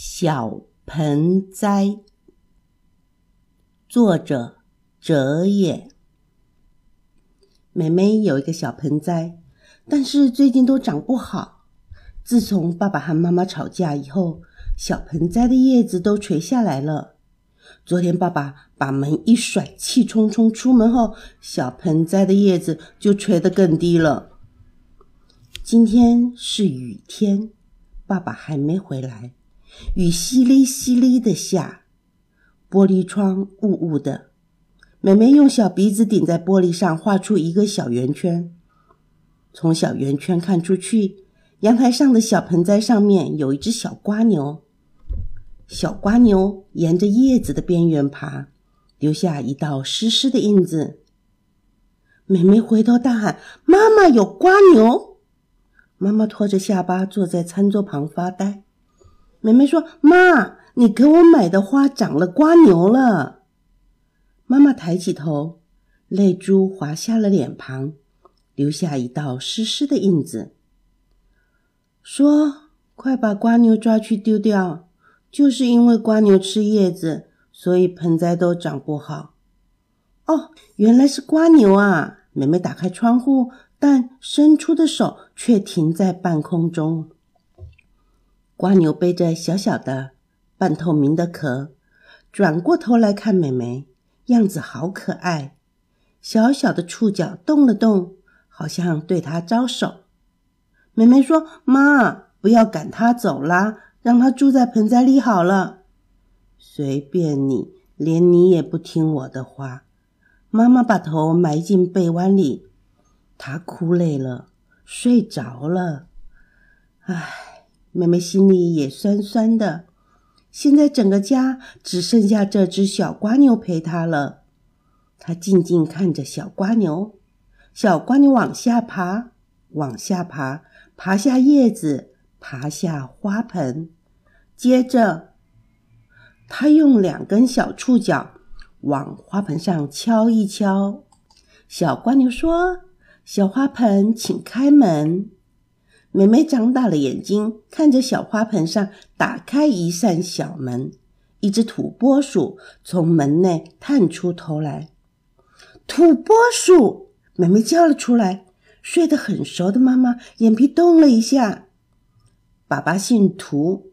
小盆栽，作者哲也。妹妹有一个小盆栽，但是最近都长不好。自从爸爸和妈妈吵架以后，小盆栽的叶子都垂下来了。昨天爸爸把门一甩，气冲冲出门后，小盆栽的叶子就垂得更低了。今天是雨天，爸爸还没回来。雨淅沥淅沥的下，玻璃窗雾雾的。妹妹用小鼻子顶在玻璃上，画出一个小圆圈。从小圆圈看出去，阳台上的小盆栽上面有一只小瓜牛。小瓜牛沿着叶子的边缘爬，留下一道湿湿的印子。妹妹回头大喊：“妈妈有瓜牛！”妈妈拖着下巴坐在餐桌旁发呆。梅梅说：“妈，你给我买的花长了瓜牛了。”妈妈抬起头，泪珠滑下了脸庞，留下一道湿湿的印子。说：“快把瓜牛抓去丢掉，就是因为瓜牛吃叶子，所以盆栽都长不好。”哦，原来是瓜牛啊！妹妹打开窗户，但伸出的手却停在半空中。瓜牛背着小小的、半透明的壳，转过头来看美眉，样子好可爱。小小的触角动了动，好像对它招手。美眉说：“妈，不要赶它走啦，让它住在盆栽里好了。”随便你，连你也不听我的话。妈妈把头埋进被窝里，她哭累了，睡着了。唉。妹妹心里也酸酸的。现在整个家只剩下这只小瓜牛陪她了。她静静看着小瓜牛，小瓜牛往下爬，往下爬，爬下叶子，爬下花盆。接着，他用两根小触角往花盆上敲一敲。小瓜牛说：“小花盆，请开门。”美美长大了眼睛，看着小花盆上打开一扇小门，一只土拨鼠从门内探出头来。土拨鼠，美美叫了出来。睡得很熟的妈妈眼皮动了一下。爸爸姓土，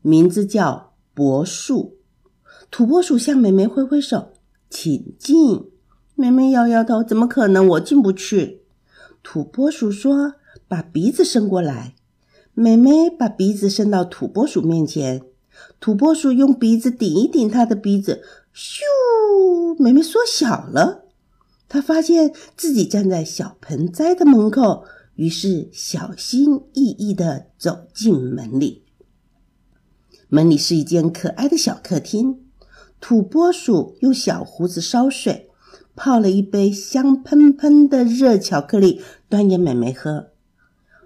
名字叫柏树。土拨鼠向美美挥挥手，请进。美美摇摇头，怎么可能？我进不去。土拨鼠说。把鼻子伸过来，美美把鼻子伸到土拨鼠面前，土拨鼠用鼻子顶一顶它的鼻子，咻，美美缩小了。她发现自己站在小盆栽的门口，于是小心翼翼地走进门里。门里是一间可爱的小客厅，土拨鼠用小胡子烧水，泡了一杯香喷喷的热巧克力，端给美美喝。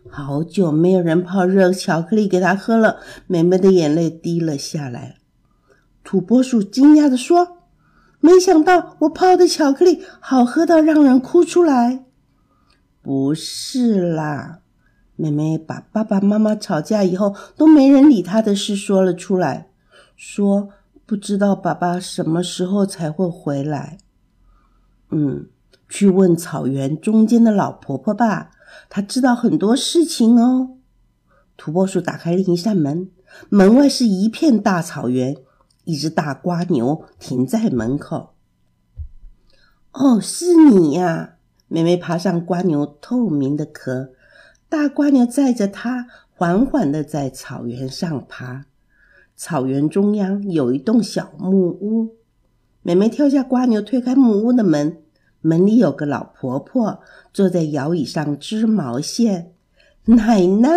好久没有人泡热巧克力给他喝了，美美的眼泪滴了下来。土拨鼠惊讶地说：“没想到我泡的巧克力好喝到让人哭出来。”不是啦，妹妹把爸爸妈妈吵架以后都没人理她的事说了出来，说不知道爸爸什么时候才会回来。嗯，去问草原中间的老婆婆吧。他知道很多事情哦。土拨鼠打开另一扇门，门外是一片大草原，一只大瓜牛停在门口。哦，是你呀！妹妹爬上瓜牛透明的壳，大瓜牛载着它缓缓的在草原上爬。草原中央有一栋小木屋，妹妹跳下瓜牛，推开木屋的门。门里有个老婆婆坐在摇椅上织毛线。奶奶，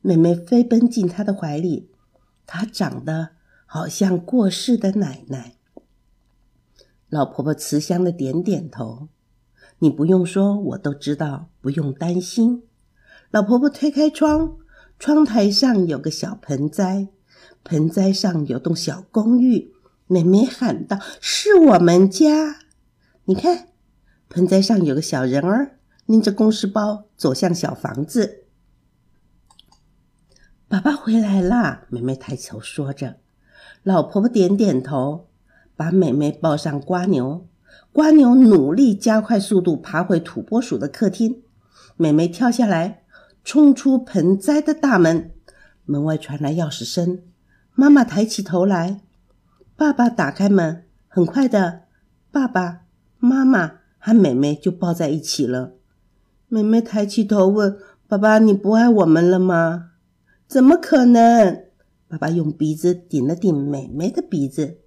妹妹飞奔进她的怀里，她长得好像过世的奶奶。老婆婆慈祥的点点头：“你不用说，我都知道，不用担心。”老婆婆推开窗，窗台上有个小盆栽，盆栽上有栋小公寓。妹妹喊道：“是我们家。”你看，盆栽上有个小人儿，拎着公事包走向小房子。爸爸回来啦！妹妹抬头说着。老婆婆点点头，把妹妹抱上瓜牛。瓜牛努力加快速度，爬回土拨鼠的客厅。妹妹跳下来，冲出盆栽的大门。门外传来钥匙声。妈妈抬起头来，爸爸打开门。很快的，爸爸妈妈和妹妹就抱在一起了。妹妹抬起头问：“爸爸，你不爱我们了吗？”“怎么可能？”爸爸用鼻子顶了顶妹妹的鼻子，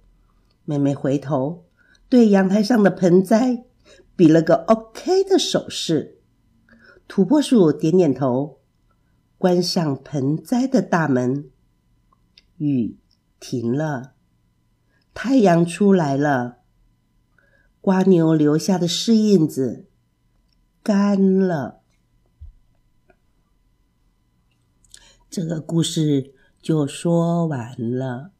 妹妹回头对阳台上的盆栽比了个 OK 的手势。土拨鼠点点头，关上盆栽的大门。雨停了，太阳出来了，瓜牛留下的湿印子干了。这个故事。就说完了。